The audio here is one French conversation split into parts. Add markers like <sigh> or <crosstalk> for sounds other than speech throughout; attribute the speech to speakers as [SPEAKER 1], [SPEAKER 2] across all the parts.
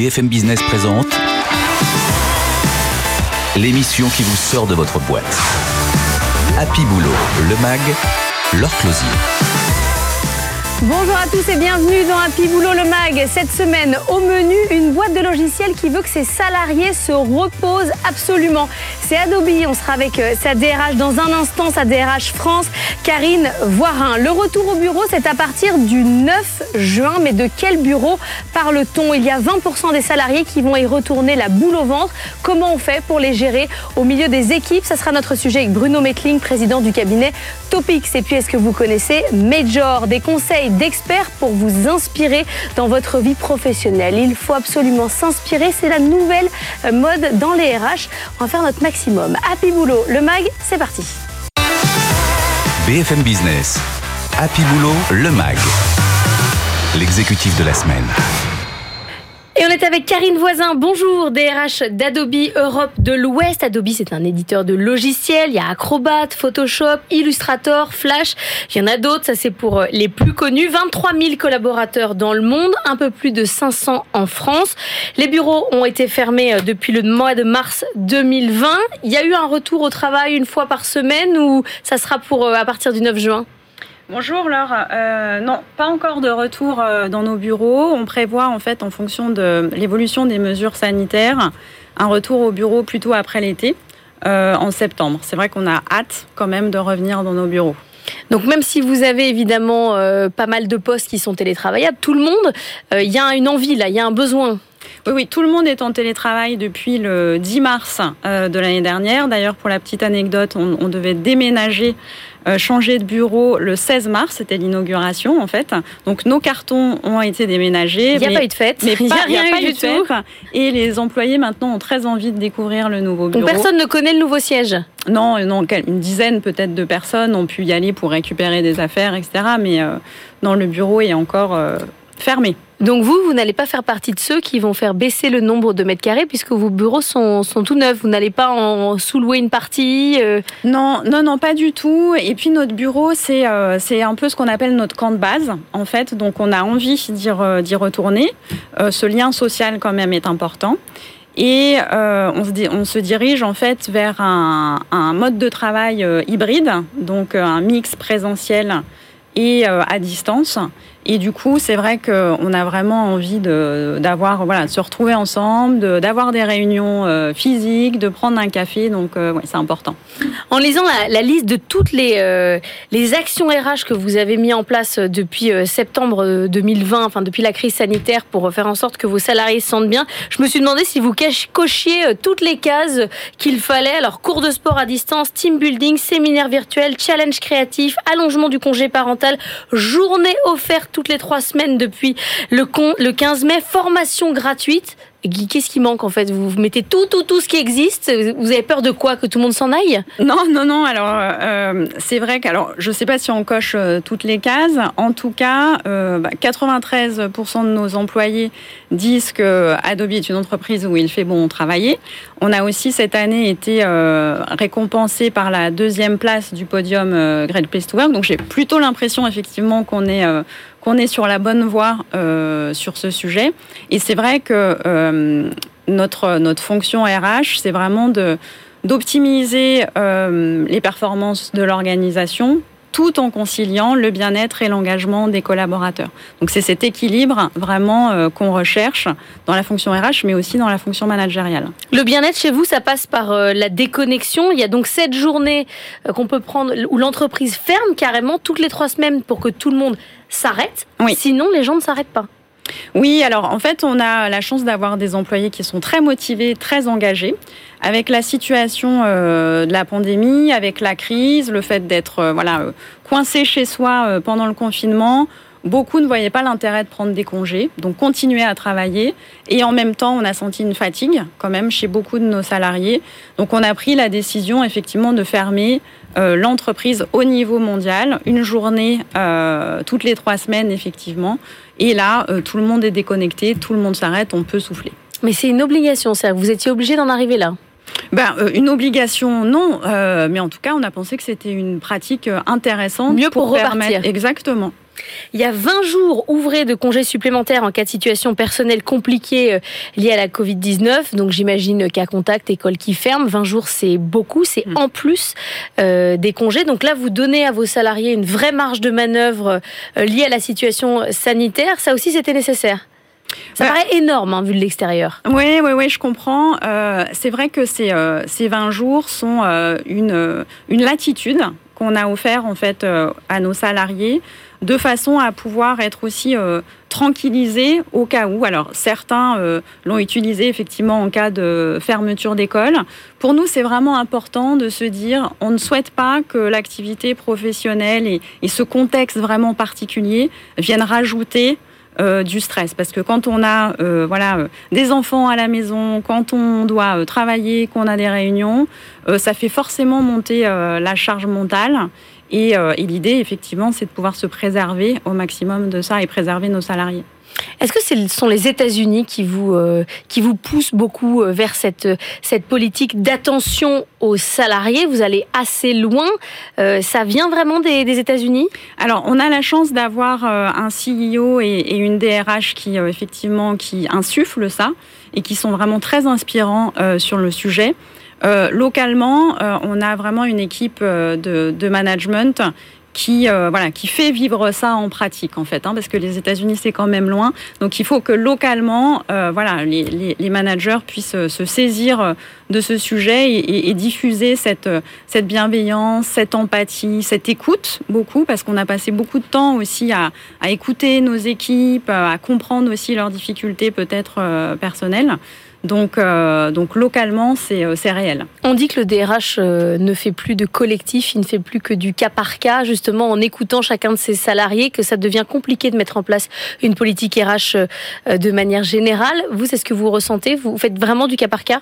[SPEAKER 1] BFM Business présente l'émission qui vous sort de votre boîte. Happy Boulot, le MAG, leur closier.
[SPEAKER 2] Bonjour à tous et bienvenue dans Happy Boulot le Mag. Cette semaine, au menu, une boîte de logiciels qui veut que ses salariés se reposent absolument. C'est Adobe. On sera avec euh, sa DRH dans un instant, sa DRH France, Karine Voirin. Le retour au bureau, c'est à partir du 9 juin. Mais de quel bureau parle-t-on? Il y a 20% des salariés qui vont y retourner la boule au ventre. Comment on fait pour les gérer au milieu des équipes? Ça sera notre sujet avec Bruno Meckling, président du cabinet Topics. Et puis, est-ce que vous connaissez Major? Des conseils d'experts pour vous inspirer dans votre vie professionnelle. Il faut absolument s'inspirer, c'est la nouvelle euh, mode dans les RH. On va faire notre maximum. Happy Boulot, le MAG, c'est parti.
[SPEAKER 1] BFM Business, Happy Boulot, le MAG, l'exécutif de la semaine.
[SPEAKER 2] On est avec Karine Voisin. Bonjour, DRH d'Adobe Europe de l'Ouest. Adobe, c'est un éditeur de logiciels. Il y a Acrobat, Photoshop, Illustrator, Flash. Il y en a d'autres. Ça, c'est pour euh, les plus connus. 23 000 collaborateurs dans le monde, un peu plus de 500 en France. Les bureaux ont été fermés euh, depuis le mois de mars 2020. Il y a eu un retour au travail une fois par semaine ou ça sera pour euh, à partir du 9 juin?
[SPEAKER 3] Bonjour Laure. Euh, non, pas encore de retour euh, dans nos bureaux. On prévoit en fait en fonction de l'évolution des mesures sanitaires un retour au bureau plutôt après l'été, euh, en septembre. C'est vrai qu'on a hâte quand même de revenir dans nos bureaux.
[SPEAKER 2] Donc même si vous avez évidemment pas mal de postes qui sont télétravaillables, tout le monde, il y a une envie là, il y a un besoin.
[SPEAKER 3] Oui, oui, tout le monde est en télétravail depuis le 10 mars de l'année dernière. D'ailleurs, pour la petite anecdote, on, on devait déménager changé de bureau le 16 mars, c'était l'inauguration en fait. Donc nos cartons ont été déménagés.
[SPEAKER 2] Il n'y a pas eu de fête.
[SPEAKER 3] Mais <laughs> il n'y a, rien eu du tout. Et les employés maintenant ont très envie de découvrir le nouveau bureau.
[SPEAKER 2] Donc personne ne connaît le nouveau siège
[SPEAKER 3] Non, non, une dizaine peut-être de personnes ont pu y aller pour récupérer des affaires, etc. Mais euh, dans le bureau est encore euh, fermé.
[SPEAKER 2] Donc vous, vous n'allez pas faire partie de ceux qui vont faire baisser le nombre de mètres carrés puisque vos bureaux sont, sont tout neufs. Vous n'allez pas en sous-louer une partie
[SPEAKER 3] euh Non, non, non, pas du tout. Et puis notre bureau, c'est euh, c'est un peu ce qu'on appelle notre camp de base, en fait. Donc on a envie d'y retourner. Euh, ce lien social quand même est important. Et on, se, dirige en fait vers un mode de travail hybride, donc un mix présentiel et à distance. Et du coup, c'est vrai qu'on a vraiment envie de, d'avoir, voilà, de se retrouver ensemble, de, d'avoir des réunions euh, physiques, de prendre un café. Donc, euh, ouais, c'est important.
[SPEAKER 2] En lisant la, liste de toutes les, euh, les actions RH que vous avez mis en place depuis septembre 2020, enfin depuis la crise sanitaire, pour faire en sorte que vos salariés se sentent bien, je me suis demandé si vous cochiez toutes les cases qu'il fallait. Alors, cours de sport à distance, team building, séminaire virtuel, challenge créatif, allongement du congé parental, journée offerte toutes les trois semaines depuis le, le 15 mai, formation gratuite. Qu'est-ce qui manque en fait? Vous mettez tout, tout, tout ce qui existe. Vous avez peur de quoi? Que tout le monde s'en aille?
[SPEAKER 3] Non, non, non. Alors, euh, c'est vrai que, alors, je ne sais pas si on coche euh, toutes les cases. En tout cas, 93% euh, bah, de nos employés disent que Adobe est une entreprise où il fait bon travailler. On a aussi cette année été récompensé par la deuxième place du podium Great Place to Work. Donc, j'ai plutôt l'impression effectivement qu'on est qu'on est sur la bonne voie euh, sur ce sujet. Et c'est vrai que euh, notre, notre fonction RH, c'est vraiment d'optimiser euh, les performances de l'organisation tout en conciliant le bien-être et l'engagement des collaborateurs. Donc c'est cet équilibre vraiment qu'on recherche dans la fonction RH, mais aussi dans la fonction managériale.
[SPEAKER 2] Le bien-être chez vous, ça passe par la déconnexion. Il y a donc cette journée qu'on peut prendre où l'entreprise ferme carrément toutes les trois semaines pour que tout le monde s'arrête. Sinon, les gens ne s'arrêtent pas.
[SPEAKER 3] Oui, alors en fait, on a la chance d'avoir des employés qui sont très motivés, très engagés. Avec la situation euh, de la pandémie, avec la crise, le fait d'être euh, voilà euh, coincé chez soi pendant le confinement, Beaucoup ne voyaient pas l'intérêt de prendre des congés, donc continuer à travailler. Et en même temps, on a senti une fatigue quand même chez beaucoup de nos salariés. Donc on a pris la décision effectivement de fermer euh, l'entreprise au niveau mondial, une journée euh, toutes les trois semaines effectivement. Et là, euh, tout le monde est déconnecté, tout le monde s'arrête, on peut souffler.
[SPEAKER 2] Mais c'est une obligation, ça. Vous étiez obligé d'en arriver là.
[SPEAKER 3] Ben, une obligation, non. mais en tout cas, on a pensé que c'était une pratique intéressante.
[SPEAKER 2] Mieux pour, pour repartir.
[SPEAKER 3] Exactement.
[SPEAKER 2] Il y a 20 jours ouvrés de congés supplémentaires en cas de situation personnelle compliquée euh, liée à la Covid-19. Donc j'imagine qu'à contact, école qui ferme, 20 jours c'est beaucoup, c'est mm. en plus euh, des congés. Donc là, vous donnez à vos salariés une vraie marge de manœuvre euh, liée à la situation sanitaire. Ça aussi, c'était nécessaire. Ça bah, paraît énorme hein, vu de l'extérieur.
[SPEAKER 3] Oui, oui, oui, je comprends. c'est vrai que ces, ces 20 jours sont une, une latitude qu'on a offert en fait à nos salariés de façon à pouvoir être aussi euh, tranquillisés au cas où. Alors certains euh, l'ont utilisé effectivement en cas de fermeture d'école. Pour nous, c'est vraiment important de se dire, on ne souhaite pas que l'activité professionnelle et, ce contexte vraiment particulier viennent rajouter euh, du stress parce que quand on a voilà des enfants à la maison, quand on doit travailler, qu'on a des réunions, ça fait forcément monter la charge mentale euh, et, l'idée, effectivement, c'est de pouvoir se préserver au maximum de ça et préserver nos salariés.
[SPEAKER 2] Est-ce que ce sont les États-Unis qui vous euh, qui vous poussent beaucoup euh, vers cette cette politique d'attention aux salariés? Vous allez assez loin. ça vient vraiment des, États-Unis?
[SPEAKER 3] Alors, on a la chance d'avoir un CEO et, une DRH qui effectivement qui insufflent ça et qui sont vraiment très inspirants sur le sujet. Euh, localement, euh, on a vraiment une équipe euh, de, management qui voilà qui fait vivre ça en pratique en fait hein, parce que les États-Unis c'est quand même loin. Donc il faut que localement voilà les, managers puissent se saisir de ce sujet et, diffuser cette cette bienveillance cette empathie cette écoute beaucoup parce qu'on a passé beaucoup de temps aussi à, à écouter nos équipes à comprendre aussi leurs difficultés peut-être personnelles donc, euh, donc localement, euh, c'est réel.
[SPEAKER 2] On dit que le DRH euh, ne fait plus de collectif, il ne fait plus que du cas par cas, justement en écoutant chacun de ses salariés, que ça devient compliqué de mettre en place une politique RH de manière générale. Vous, c'est ce que vous ressentez? Vous faites vraiment du cas par cas?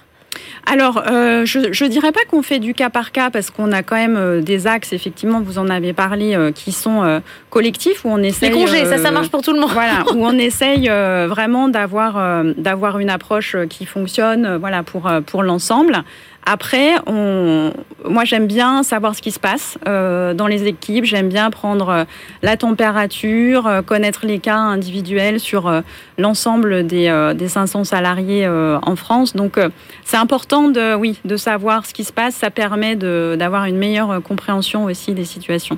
[SPEAKER 3] Alors, euh, je ne dirais pas qu'on fait du cas par cas parce qu'on a quand même euh, des axes, effectivement, vous en avez parlé, euh, qui sont collectifs où on essaye.
[SPEAKER 2] Les congés, ça, ça marche pour tout le monde.
[SPEAKER 3] Voilà, où on <laughs> essaye vraiment d'avoir d'avoir une approche qui fonctionne, voilà, pour pour l'ensemble. Après, moi j'aime bien savoir ce qui se passe euh, dans les équipes, j'aime bien prendre euh, la température, euh, connaître les cas individuels sur l'ensemble des, des, 500 salariés en France. Donc c'est important de, oui, de savoir ce qui se passe, ça permet d'avoir une meilleure compréhension aussi des situations.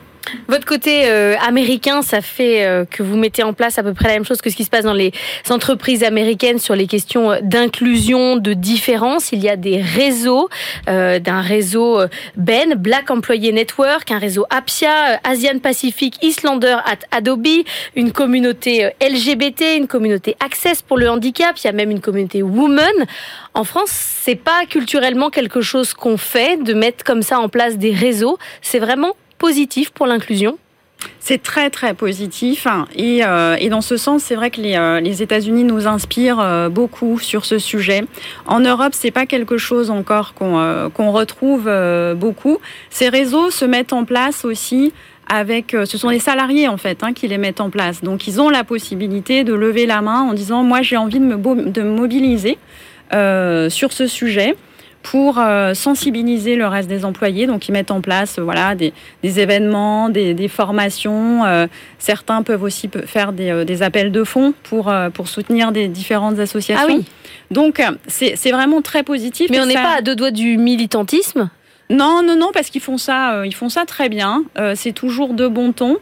[SPEAKER 2] Votre côté euh, américain, ça fait euh, que vous mettez en place à peu près la même chose que ce qui se passe dans les entreprises américaines sur les questions d'inclusion, de différence. Il y a des réseaux, euh, d'un réseau Ben, Black Employee Network, un réseau APIA, Asian Pacific Islander at Adobe, une communauté LGBT, une communauté Access pour le handicap, il y a même une communauté Women. En France, c'est pas culturellement quelque chose qu'on fait de mettre comme ça en place des réseaux. C'est vraiment positif pour l'inclusion?
[SPEAKER 3] C'est très très positif et, euh, et dans ce sens, c'est vrai que les, euh, les États-Unis nous inspirent euh, beaucoup sur ce sujet. En Europe, c'est pas quelque chose encore qu'on qu'on retrouve beaucoup. Ces réseaux se mettent en place aussi avec, ce sont les salariés en fait hein, qui les mettent en place. Donc ils ont la possibilité de lever la main en disant moi j'ai envie de me mobiliser sur ce sujet pour euh, sensibiliser le reste des employés. Donc, ils mettent en place euh, voilà, des, événements, des, formations. Euh, certains peuvent aussi faire des, appels de fonds pour, pour soutenir des différentes associations. Ah oui. Donc, c'est vraiment très positif.
[SPEAKER 2] Mais on n'est pas à deux doigts du militantisme?
[SPEAKER 3] Non, non, non, parce qu'ils font ça, ils font ça très bien. c'est toujours de bon ton.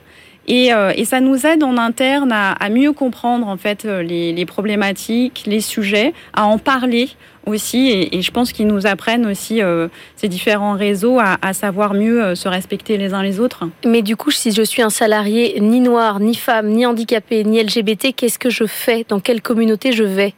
[SPEAKER 3] Et, ça nous aide en interne à, mieux comprendre en fait les, les, problématiques, les sujets, à en parler aussi, et, je pense qu'ils nous apprennent aussi euh, ces différents réseaux à, savoir mieux euh, se respecter les uns les autres.
[SPEAKER 2] Mais du coup, si je suis un salarié ni noir, ni femme, ni handicapé, ni LGBT, qu'est-ce que je fais? Dans quelle communauté je vais?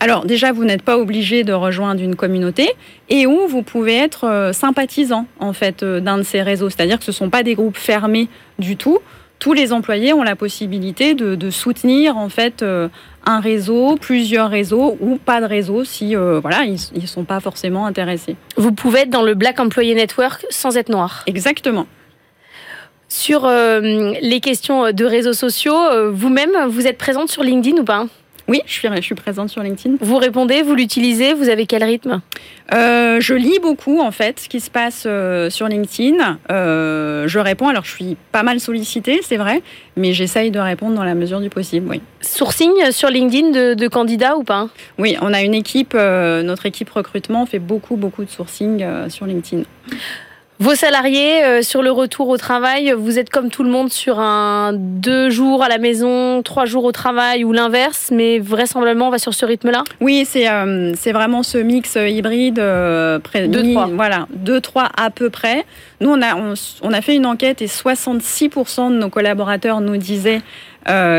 [SPEAKER 3] Alors déjà, vous n'êtes pas obligé de rejoindre une communauté et où vous pouvez être euh, sympathisant en fait d'un de ces réseaux. C'est-à-dire que ce ne sont pas des groupes fermés du tout tous les employés ont la possibilité de, soutenir en fait euh, un réseau, plusieurs réseaux ou pas de réseau si euh, voilà ils ne sont pas forcément intéressés.
[SPEAKER 2] Vous pouvez être dans le Black Employee Network sans être noir.
[SPEAKER 3] Exactement.
[SPEAKER 2] Sur euh, les questions de réseaux sociaux, vous-même, vous êtes présente sur LinkedIn ou pas?
[SPEAKER 3] Oui, je suis, je suis présente sur LinkedIn.
[SPEAKER 2] Vous répondez, vous l'utilisez, vous avez quel rythme?
[SPEAKER 3] Euh, Je lis beaucoup en fait ce qui se passe euh, sur LinkedIn. Euh, je réponds, alors je suis pas mal sollicitée, c'est vrai, mais j'essaye de répondre dans la mesure du possible, oui.
[SPEAKER 2] Sourcing sur LinkedIn de, de candidats ou pas?
[SPEAKER 3] Oui, on a une équipe, notre équipe recrutement fait beaucoup, beaucoup de sourcing sur LinkedIn.
[SPEAKER 2] Vos salariés, euh, sur le retour au travail, vous êtes comme tout le monde sur un deux jours à la maison, trois jours au travail ou l'inverse, mais vraisemblablement on va sur ce rythme-là?
[SPEAKER 3] Oui, c'est euh, c'est vraiment ce mix euh, hybride.
[SPEAKER 2] près, deux, trois.
[SPEAKER 3] Voilà, deux, trois à peu près. Nous, on a, on, a fait une enquête et 66% de nos collaborateurs nous disaient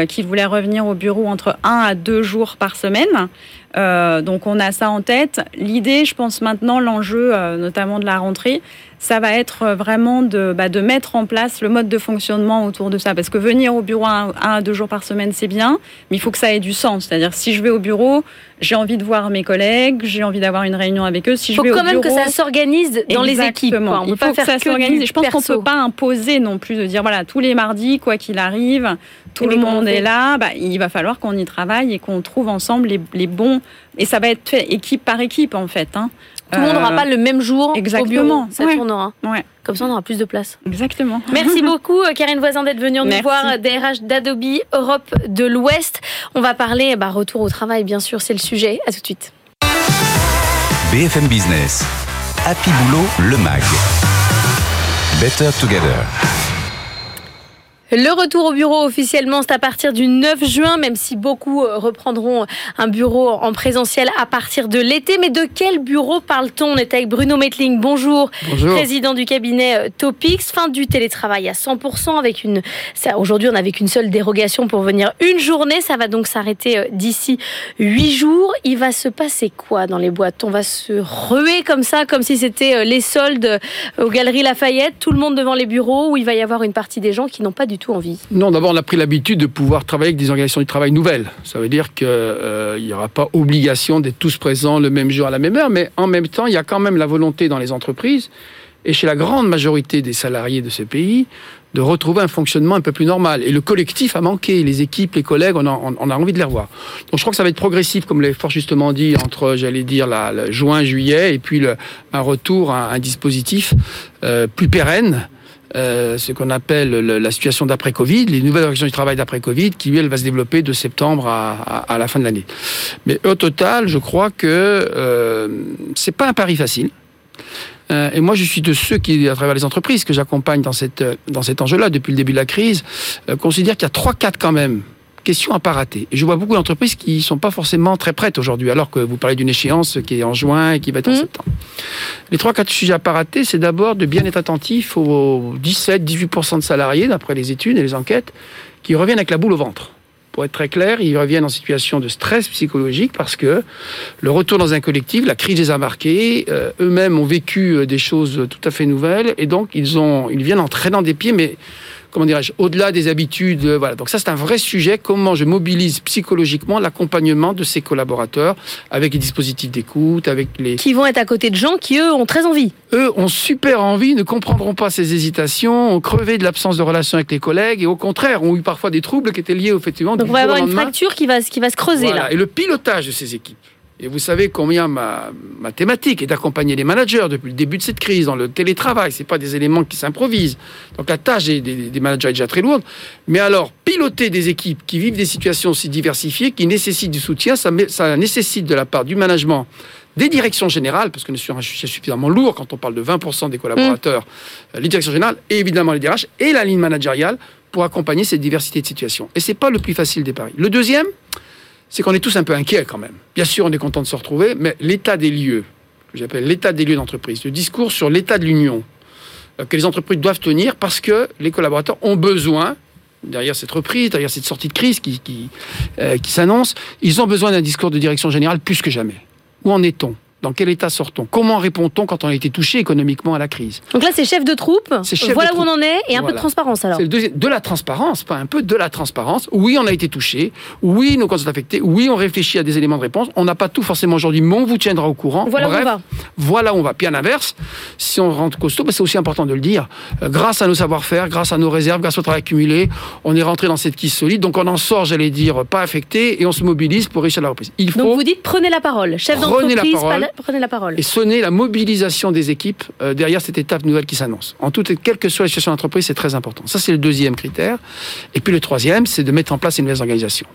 [SPEAKER 3] qu'ils voulaient revenir au bureau entre un à deux jours par semaine. Donc on a ça en tête. L'idée, je pense maintenant, l'enjeu notamment de la rentrée, ça va être euh, vraiment de, bah, de mettre en place le mode de fonctionnement autour de ça. Parce que venir au bureau un, à deux jours par semaine, c'est bien, mais il faut que ça ait du sens. C'est-à-dire, si je vais au bureau, j'ai envie de voir mes collègues, j'ai envie d'avoir une réunion avec eux.
[SPEAKER 2] Si il faut quand même que ça s'organise dans les équipes.
[SPEAKER 3] On il faut pas faire que ça s'organise. Je pense qu'on ne peut pas imposer non plus de dire, voilà, tous les mardis, quoi qu'il arrive, tout le monde est là. Bah, il va falloir qu'on y travaille et qu'on trouve ensemble les, les, bons. Et ça va être fait équipe par équipe, en fait. Hein.
[SPEAKER 2] Tout le monde n'aura euh, pas le même jour
[SPEAKER 3] Exactement.
[SPEAKER 2] au bureau. Ça tournera.
[SPEAKER 3] Ouais.
[SPEAKER 2] Comme ça, on aura plus de place.
[SPEAKER 3] Exactement.
[SPEAKER 2] Merci <laughs> beaucoup, euh, Karine Voisin, d'être venue nous voir, DRH d'Adobe Europe de l'Ouest. On va parler bah, retour au travail, bien sûr, c'est le sujet. À tout de suite.
[SPEAKER 1] BFM Business. Happy Boulot, le MAG. Better Together.
[SPEAKER 2] Le retour au bureau officiellement, c'est à partir du 9 juin, même si beaucoup euh, reprendront un bureau en présentiel à partir de l'été. Mais de quel bureau parle-t-on? On est avec Bruno Metling. Bonjour.
[SPEAKER 4] Bonjour.
[SPEAKER 2] Président du cabinet euh, Topix. Fin du télétravail à 100% avec une. Aujourd'hui, on n'avait qu'une seule dérogation pour venir une journée. Ça va donc s'arrêter euh, d'ici 8 jours. Il va se passer quoi dans les boîtes? On va se ruer comme ça, comme si c'était les soldes aux Galeries Lafayette, tout le monde devant les bureaux, où il va y avoir une partie des gens qui n'ont pas du tout envie
[SPEAKER 4] Non, d'abord, on a pris l'habitude de pouvoir travailler avec des organisations du travail nouvelles. Ça veut dire qu'il euh, n'y aura pas obligation d'être tous présents le même jour à la même heure, mais en même temps, il y a quand même la volonté dans les entreprises et chez la grande majorité des salariés de ces pays de retrouver un fonctionnement un peu plus normal. Et le collectif a manqué, les équipes, les collègues, on a, envie de les revoir. Donc je crois que ça va être progressif, comme l'a fort justement dit, entre, j'allais dire, la, juin, juillet, et puis le, un retour à un dispositif euh, plus pérenne, euh, ce qu'on appelle la situation d'après-Covid, les nouvelles organisations du travail d'après-Covid, qui, elle, va se développer de septembre à, la fin de l'année. Mais au total, je crois que euh, c'est pas un pari facile. Euh, et moi, je suis de ceux qui, à travers les entreprises que j'accompagne dans, cette, dans cet enjeu-là depuis le début de la crise, euh, considèrent qu'il y a trois, quatre quand même question à pas rater. Et je vois beaucoup d'entreprises qui sont pas forcément très prêtes aujourd'hui, alors que vous parlez d'une échéance qui est en juin et qui va être en mmh. septembre. Les trois quatre sujets à pas rater, c'est d'abord de bien être attentif aux 17-18% de salariés, d'après les études et les enquêtes, qui reviennent avec la boule au ventre. Pour être très clair, ils reviennent en situation de stress psychologique parce que le retour dans un collectif, la crise les a marqués, euh, eux-mêmes ont vécu euh, des choses tout à fait nouvelles et donc ils ont, ils viennent en traînant des pieds, mais comment dirais-je, au-delà des habitudes. Euh, voilà. Donc ça, c'est un vrai sujet. Comment je mobilise psychologiquement l'accompagnement de ces collaborateurs avec les dispositifs d'écoute, avec les...
[SPEAKER 2] Qui vont être à côté de gens qui, eux, ont très envie.
[SPEAKER 4] Eux ont super envie, ne comprendront pas ces hésitations, ont crevé de l'absence de relation avec les collègues et au contraire, ont eu parfois des troubles qui étaient liés, effectivement,
[SPEAKER 2] Donc on va avoir une fracture qui va, qui va se creuser là.
[SPEAKER 4] Et le pilotage de ces équipes et vous savez combien ma, ma thématique est d'accompagner les managers depuis le début de cette crise dans le télétravail. C'est pas des éléments qui s'improvisent. Donc la tâche des, managers est déjà très lourde. Mais alors, piloter des équipes qui vivent des situations aussi diversifiées, qui nécessitent du soutien, ça, nécessite de la part du management des directions générales, parce que c'est un sujet suffisamment lourd quand on parle de 20% des collaborateurs, mmh. les directions générales, et évidemment les DRH, et la ligne managériale, pour accompagner cette diversité de situations. Et c'est pas le plus facile des paris. Le deuxième, c'est qu'on est tous un peu inquiets quand même. Bien sûr, on est content de se retrouver, mais l'état des lieux, j'appelle l'état des lieux d'entreprise, le discours sur l'état de l'union euh, que les entreprises doivent tenir parce que les collaborateurs ont besoin, derrière cette reprise, derrière cette sortie de crise qui, euh, qui, s'annonce, ils ont besoin d'un discours de direction générale plus que jamais. Où en est-on? Dans quel état sort-on? Comment répond-on quand on a été touché économiquement à la crise?
[SPEAKER 2] Donc là, c'est chef de troupe.
[SPEAKER 4] C'est chef
[SPEAKER 2] voilà
[SPEAKER 4] de
[SPEAKER 2] où on
[SPEAKER 4] troupe.
[SPEAKER 2] en est et un peu de transparence alors.
[SPEAKER 4] C'est de la transparence, pas un peu de la transparence. Oui, on a été touché. Oui, nos comptes sont affectés. Oui, on réfléchit à des éléments de réponse. On n'a pas tout forcément aujourd'hui, mais on vous tiendra au courant.
[SPEAKER 2] Voilà où on va.
[SPEAKER 4] voilà où on va. Puis à l'inverse, si on rentre costaud, bah, c'est aussi important de le dire. euh, grâce à nos savoir-faire, grâce à nos réserves, grâce au travail accumulé, on est rentré dans cette quille solide. Donc on en sort, j'allais dire, pas affecté, et on se mobilise pour réussir la reprise. Il faut
[SPEAKER 2] Donc vous dites prenez la parole. Chef d'entreprise, prenez la parole.
[SPEAKER 4] et sonner la mobilisation des équipes euh, derrière cette étape nouvelle qui s'annonce. En toute, quelle que soit la situation d'entreprise, c'est très important. Ça, c'est le deuxième critère. Et puis le troisième, c'est de mettre en place une nouvelle organisation.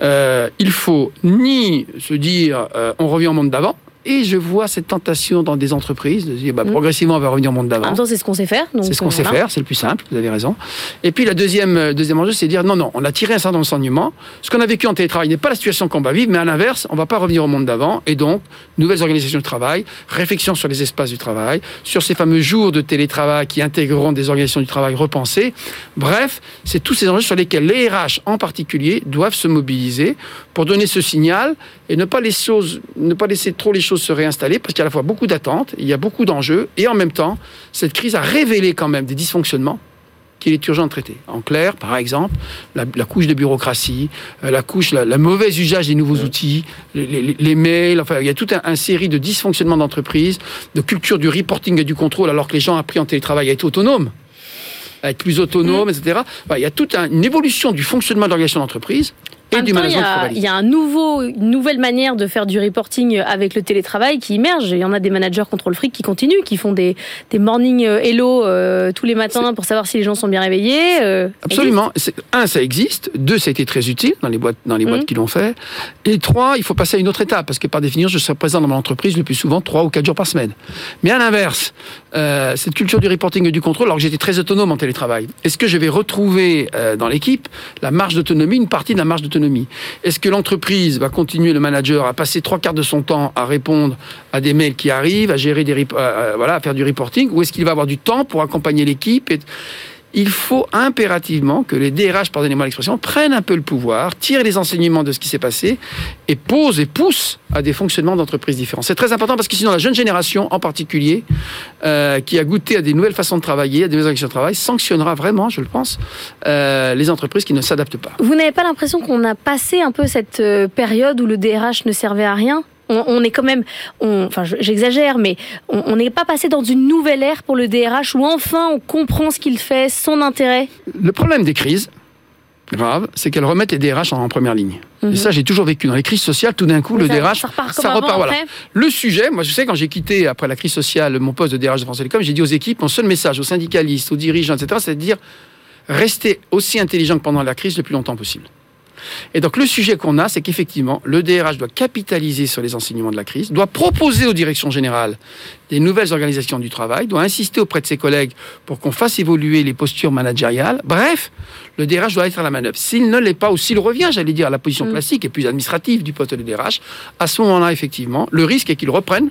[SPEAKER 4] Euh, il faut ni se dire euh, on revient au monde d'avant. Et je vois cette tentation dans des entreprises de dire bah,
[SPEAKER 2] Mhm.
[SPEAKER 4] progressivement on va revenir au monde
[SPEAKER 2] En
[SPEAKER 4] d'avant.
[SPEAKER 2] même temps, c'est ce qu'on sait faire.
[SPEAKER 4] C'est ce qu'on
[SPEAKER 2] euh,
[SPEAKER 4] sait faire, c'est le plus simple, vous avez raison. Et puis la deuxième, euh, deuxième enjeu, c'est de dire non, non, on a tiré un certain nombre d'enseignements. Ce qu'on a vécu en télétravail n'est pas la situation qu'on va vivre, mais à l'inverse, on ne va pas revenir au monde d'avant. Et donc, nouvelles organisations du travail, réflexion sur les espaces du travail, sur ces fameux jours de télétravail qui intégreront des organisations du travail repensées. Bref, c'est tous ces enjeux sur lesquels les RH en particulier doivent se mobiliser pour donner ce signal et ne pas, les choses, ne pas laisser trop les choses se réinstaller parce qu'il y a à la fois beaucoup d'attentes, il y a beaucoup d'enjeux et en même temps, cette crise a révélé quand même des dysfonctionnements qu'il est urgent de traiter. En clair, par exemple, la, la couche de bureaucratie, euh, la couche, la, la mauvaise usage des nouveaux outils, les, les- les mails, enfin, il y a toute un, un série de dysfonctionnements d'entreprise, de culture du reporting et du contrôle, alors que les gens appris en télétravail à être autonomes, à être plus autonomes, etc. Enfin, il y a toute un- une évolution du fonctionnement de l'organisation d'entreprise
[SPEAKER 2] En
[SPEAKER 4] et du
[SPEAKER 2] temps, il y,
[SPEAKER 4] management
[SPEAKER 2] a,
[SPEAKER 4] globalisé.
[SPEAKER 2] il y a un nouveau, une nouvelle manière de faire du reporting avec le télétravail qui émerge. Il y en a des managers contrôle fric qui continuent, qui font des, des morning euh, hello euh, tous les matins pour savoir si les gens sont bien réveillés. euh,
[SPEAKER 4] Absolument. Un, ça existe. Deux, ça a été très utile dans les boîtes, dans les boîtes qui l'ont fait. Et trois, il faut passer à une autre étape parce que par définition, je serai présent dans mon entreprise le plus souvent trois ou quatre jours par semaine. Mais à l'inverse, euh, cette culture du reporting et du contrôle, alors que j'étais très autonome en télétravail, est-ce que je vais retrouver dans l'équipe la marge d'autonomie, une partie de la marge d'autonomie Est-ce que l'entreprise va continuer le manager à passer trois quarts de son temps à répondre à des mails qui arrivent, à gérer des, voilà, à faire du reporting, ou est-ce qu'il va avoir du temps pour accompagner l'équipe il faut impérativement que les DRH, pardonnez-moi l'expression, prennent un peu le pouvoir, tirent les enseignements de ce qui s'est passé et posent et poussent à des fonctionnements d'entreprises différents. C'est très important parce que sinon la jeune génération en particulier, euh, qui a goûté à des nouvelles façons de travailler, à des nouvelles organisations de travail, sanctionnera vraiment, je le pense, euh, les entreprises qui ne s'adaptent pas.
[SPEAKER 2] Vous n'avez pas l'impression qu'on a passé un peu cette euh, période où le DRH ne servait à rien? On, on est quand même, on- enfin je- j'exagère, mais on n'est pas passé dans une nouvelle ère pour le DRH où enfin on comprend ce qu'il fait, son intérêt.
[SPEAKER 4] Le problème des crises, grave, c'est qu'elles remettent les DRH en, en première ligne.
[SPEAKER 2] Mhm.
[SPEAKER 4] Et ça, j'ai toujours vécu. Dans les crises sociales, tout d'un coup,
[SPEAKER 2] Mais
[SPEAKER 4] le
[SPEAKER 2] ça-
[SPEAKER 4] DRH,
[SPEAKER 2] ça repart
[SPEAKER 4] voilà. Le sujet, moi je sais, quand j'ai quitté après la crise sociale mon poste de DRH de France Télécom, j'ai dit aux équipes, mon seul message aux syndicalistes, aux dirigeants, etc., c'est de dire restez aussi intelligents que pendant la crise le plus longtemps possible. Et donc le sujet qu'on a, c'est qu'effectivement, le DRH doit capitaliser sur les enseignements de la crise, doit proposer aux directions générales des nouvelles organisations du travail, doit insister auprès de ses collègues pour qu'on fasse évoluer les postures managériales. Bref, le DRH doit être à la manœuvre. S'il ne l'est pas, ou s'il revient, j'allais dire, à la position
[SPEAKER 2] Mm.
[SPEAKER 4] classique et plus administrative du poste de DRH, à ce moment-là, effectivement, le risque est qu'il reprenne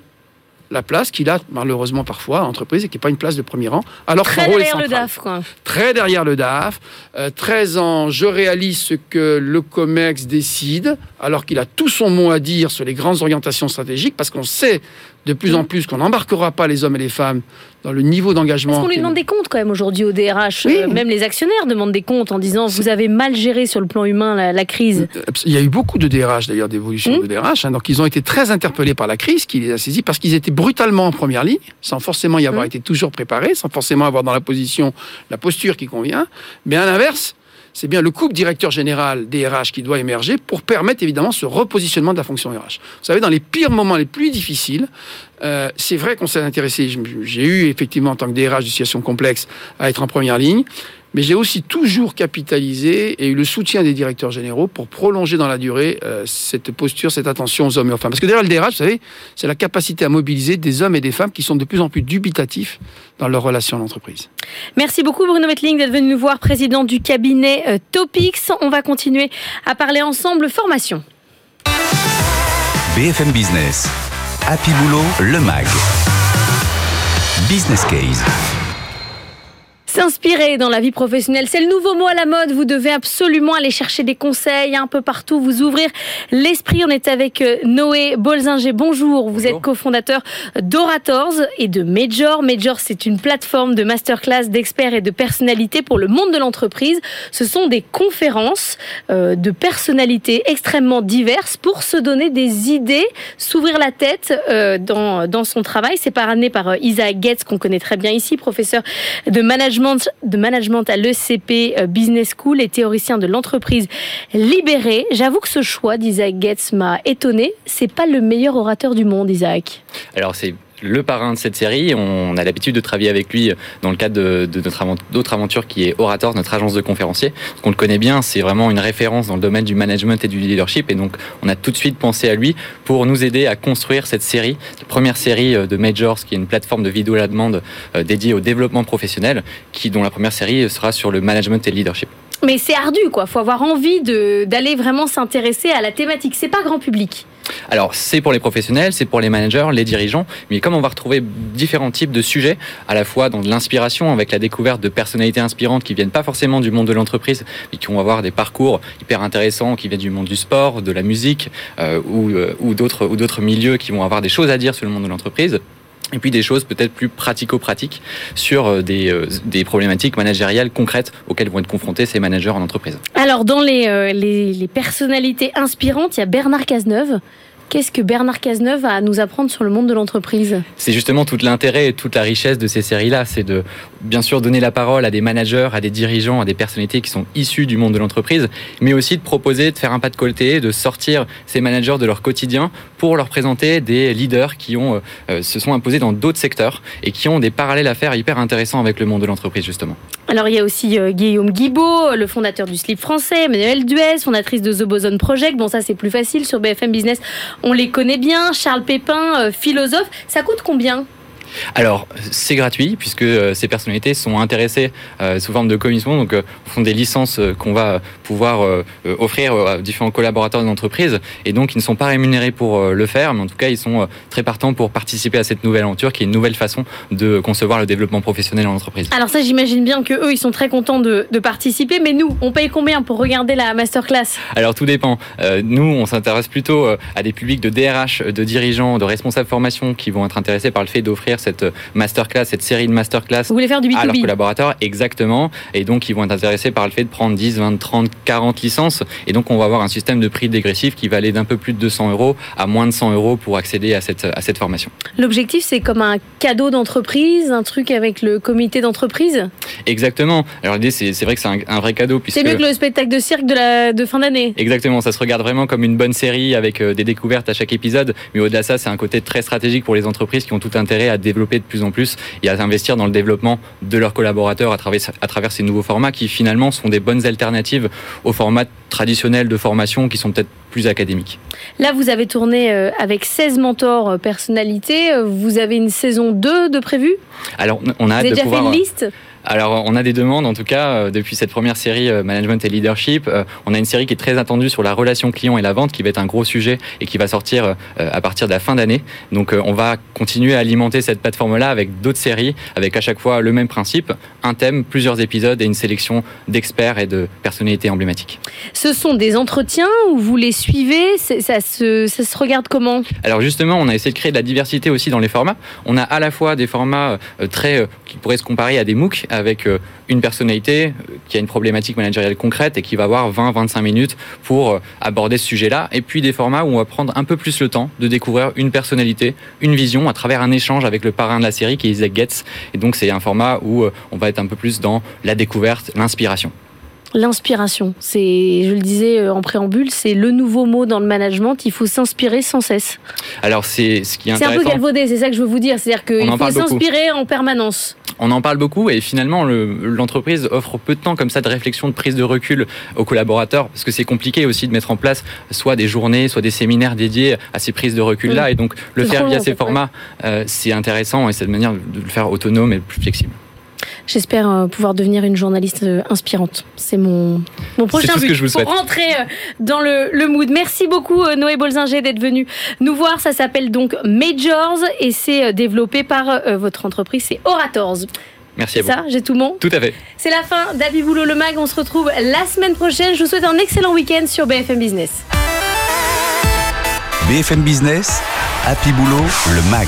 [SPEAKER 4] la place qu'il a malheureusement parfois à l'entreprise et qui n'est pas une place de premier rang, alors son
[SPEAKER 2] Très
[SPEAKER 4] rôle est
[SPEAKER 2] derrière le DAF, quoi.
[SPEAKER 4] très derrière le DAF, euh, très en je réalise ce que le COMEX décide, alors qu'il a tout son mot à dire sur les grandes orientations stratégiques, parce qu'on sait de plus en plus qu'on n'embarquera pas les hommes et les femmes dans le niveau d'engagement.
[SPEAKER 2] Parce qu'on lui demande des comptes quand même aujourd'hui au DRH.
[SPEAKER 4] Oui.
[SPEAKER 2] Euh, même les actionnaires demandent des comptes en disant vous avez mal géré sur le plan humain la, la crise.
[SPEAKER 4] Il y a eu beaucoup de DRH d'ailleurs, d'évolution
[SPEAKER 2] Mmh.
[SPEAKER 4] de DRH, hein, donc ils ont été très interpellés par la crise qui les a saisis parce qu'ils étaient brutalement en première ligne, sans forcément y avoir
[SPEAKER 2] Mmh.
[SPEAKER 4] été toujours préparés, sans forcément avoir dans la position la posture qui convient. Mais à l'inverse, c'est bien le couple directeur général DRH qui doit émerger pour permettre évidemment ce repositionnement de la fonction RH. Vous savez, dans les pires moments les plus difficiles, euh, c'est vrai qu'on s'est intéressé. J'ai eu effectivement en tant que DRH de situation complexe à être en première ligne. Mais j'ai aussi toujours capitalisé et eu le soutien des directeurs généraux pour prolonger dans la durée euh, cette posture, cette attention aux hommes et aux femmes. Parce que derrière le DRH, vous savez, c'est la capacité à mobiliser des hommes et des femmes qui sont de plus en plus dubitatifs dans leur relation à l'entreprise.
[SPEAKER 2] Merci beaucoup Bruno Metling d'être venu nous voir, président du cabinet euh, Topix. On va continuer à parler ensemble formation.
[SPEAKER 1] BFM Business. Happy Boulot, le MAG. Business Case.
[SPEAKER 2] S'inspirer dans la vie professionnelle, c'est le nouveau mot à la mode. Vous devez absolument aller chercher des conseils un peu partout, vous ouvrir l'esprit. On est avec euh, Noé Bolzinger. Bonjour, vous êtes cofondateur d'Orators et de Major. Major, c'est une plateforme de masterclass d'experts et de personnalités pour le monde de l'entreprise. Ce sont des conférences euh, de personnalités extrêmement diverses pour se donner des idées, s'ouvrir la tête euh, dans, dans son travail. C'est parrainé par Isaac Getz, qu'on connaît très bien ici, professeur de management de management à l'ECP euh, Business School et théoricien de l'entreprise libérée. J'avoue que ce choix d'Isaac Getz m'a étonné. C'est pas le meilleur orateur du monde, Isaac.
[SPEAKER 5] Alors c'est le parrain de cette série. On a l'habitude de travailler avec lui dans le cadre de, notre d'autres aventures qui est Orators, notre agence de conférenciers. qu'on le connaît bien, c'est vraiment une référence dans le domaine du management et du leadership. Et donc, on a tout de suite pensé à lui pour nous aider à construire cette série, la première série euh, de Majors, qui est une plateforme de vidéo à la demande euh, dédiée au développement professionnel, qui, dont la première série sera sur le management et le leadership.
[SPEAKER 2] Mais c'est ardu, quoi. Faut avoir envie d'aller vraiment s'intéresser à la thématique. C'est pas grand public.
[SPEAKER 5] Alors, c'est pour les professionnels, c'est pour les managers, les dirigeants, mais comme on va retrouver différents types de sujets, à la fois dans de l'inspiration, avec la découverte de personnalités inspirantes qui viennent pas forcément du monde de l'entreprise, mais qui vont avoir des parcours hyper intéressants, qui viennent du monde du sport, de la musique, euh, ou, euh, ou d'autres milieux qui vont avoir des choses à dire sur le monde de l'entreprise et puis des choses peut-être plus pratico-pratiques sur euh, des, des, problématiques managériales concrètes auxquelles vont être confrontés ces managers en entreprise.
[SPEAKER 2] Alors dans les, les personnalités inspirantes, il y a Bernard Cazeneuve Qu'est-ce que Bernard Cazeneuve a à nous apprendre sur le monde de l'entreprise
[SPEAKER 5] C'est justement tout l'intérêt et toute la richesse de ces séries-là. C'est de, bien sûr, donner la parole à des managers, à des dirigeants, à des personnalités qui sont issus du monde de l'entreprise, mais aussi de proposer de faire un pas de côté, de sortir ces managers de leur quotidien pour leur présenter des leaders qui ont, euh, se sont imposés dans d'autres secteurs et qui ont des parallèles à faire hyper intéressants avec le monde de l'entreprise, justement.
[SPEAKER 2] Alors, il y a aussi euh, Guillaume Guibaud, le fondateur du Slip français, Manuel Duez, fondatrice de The Boson Project. Bon, ça, c'est plus facile sur BFM Business on les connaît bien. Charles Pépin, euh, philosophe. Ça coûte combien?
[SPEAKER 5] Alors, c'est gratuit puisque euh, ces personnalités sont intéressées euh, sous forme de commission, donc euh, font des licences qu'on va pouvoir offrir à différents collaborateurs de l'entreprise et donc ils ne sont pas rémunérés pour le faire, mais en tout cas ils sont très partants pour participer à cette nouvelle aventure qui est une nouvelle façon de concevoir le développement professionnel en entreprise.
[SPEAKER 2] Alors ça, j'imagine bien que eux ils sont très contents de, participer, mais nous, on paye combien pour regarder la masterclass?
[SPEAKER 5] Alors tout dépend. nous, on s'intéresse plutôt à des publics de DRH, de dirigeants, de responsables formation qui vont être intéressés par le fait d'offrir cette masterclass, cette série de masterclass
[SPEAKER 2] Vous voulez faire du B2B.
[SPEAKER 5] à leurs collaborateurs. Exactement. Et donc, ils vont être intéressés par le fait de prendre 10, 20, 30, 40 licences. Et donc, on va avoir un système de prix dégressif qui va aller d'un peu plus de 200 euros à moins de 100 euros pour accéder à cette, à cette formation.
[SPEAKER 2] L'objectif, c'est comme un cadeau d'entreprise, un truc avec le comité d'entreprise?
[SPEAKER 5] Exactement. Alors, l'idée, c'est vrai que c'est un, vrai cadeau.
[SPEAKER 2] C'est mieux que le spectacle de cirque de, la, de fin d'année.
[SPEAKER 5] Exactement. Ça se regarde vraiment comme une bonne série avec euh, des découvertes à chaque épisode. Mais au-delà de ça, c'est un côté très stratégique pour les entreprises qui ont tout intérêt à développer de plus en plus et à investir dans le développement de leurs collaborateurs à travers, à travers ces nouveaux formats qui finalement sont des bonnes alternatives aux formats traditionnels de formation qui sont peut-être plus académiques.
[SPEAKER 2] Là, vous avez tourné euh, avec 16 mentors euh, personnalités. Vous avez une saison 2 de prévu
[SPEAKER 5] Alors, on a
[SPEAKER 2] hâte
[SPEAKER 5] vous avez
[SPEAKER 2] déjà fait une liste?
[SPEAKER 5] Alors, on a des demandes, en tout cas, euh, depuis cette première série euh, Management et Leadership. Euh, on a une série qui est très attendue sur la relation client et la vente, qui va être un gros sujet et qui va sortir à partir de la fin d'année. Donc, on va continuer à alimenter cette plateforme-là avec d'autres séries, avec à chaque fois le même principe, un thème, plusieurs épisodes et une sélection d'experts et de personnalités emblématiques.
[SPEAKER 2] Ce sont des entretiens où vous les suivez? Ça se, ça se regarde comment?
[SPEAKER 5] Alors, justement, on a essayé de créer de la diversité aussi dans les formats. On a à la fois des formats très qui pourraient se comparer à des MOOC avec euh, une personnalité euh, qui a une problématique managériale concrète et qui va avoir 20-25 minutes pour euh, aborder ce sujet-là. Et puis des formats où on va prendre un peu plus le temps de découvrir une personnalité, une vision à travers un échange avec le parrain de la série qui est Isaac Getz. Et donc c'est un format où on va être un peu plus dans la découverte, l'inspiration.
[SPEAKER 2] L'inspiration, c'est, je le disais en préambule, c'est le nouveau mot dans le management. Il faut s'inspirer sans cesse.
[SPEAKER 5] Alors c'est ce qui est intéressant.
[SPEAKER 2] C'est un peu galvaudé, c'est ça que je veux vous dire. C'est-à-dire qu'il faut s'inspirer en permanence.
[SPEAKER 5] On en parle beaucoup et finalement l'entreprise offre peu de temps comme ça de réflexion, de prise de recul aux collaborateurs parce que c'est compliqué aussi de mettre en place soit des journées, soit des séminaires dédiés à ces prises de recul là mm. et donc le faire via ces formats, euh, c'est intéressant et c'est une manière de le faire autonome et plus flexible.
[SPEAKER 2] J'espère euh, pouvoir devenir une journaliste euh, inspirante. C'est mon, mon prochain but
[SPEAKER 5] que
[SPEAKER 2] pour rentrer euh, dans le, le, mood. Merci beaucoup Noé Bolzinger d'être venu nous voir. Ça s'appelle donc Majors et c'est développé par votre entreprise, c'est Orators.
[SPEAKER 5] Merci à
[SPEAKER 2] C'est
[SPEAKER 5] vous.
[SPEAKER 2] ça, j'ai tout bon.
[SPEAKER 5] Tout à fait.
[SPEAKER 2] C'est la fin d'Happy Boulot le mag. On se retrouve la semaine prochaine. Je vous souhaite un excellent week-end sur BFM Business.
[SPEAKER 1] BFM Business, Happy Boulot, le MAG.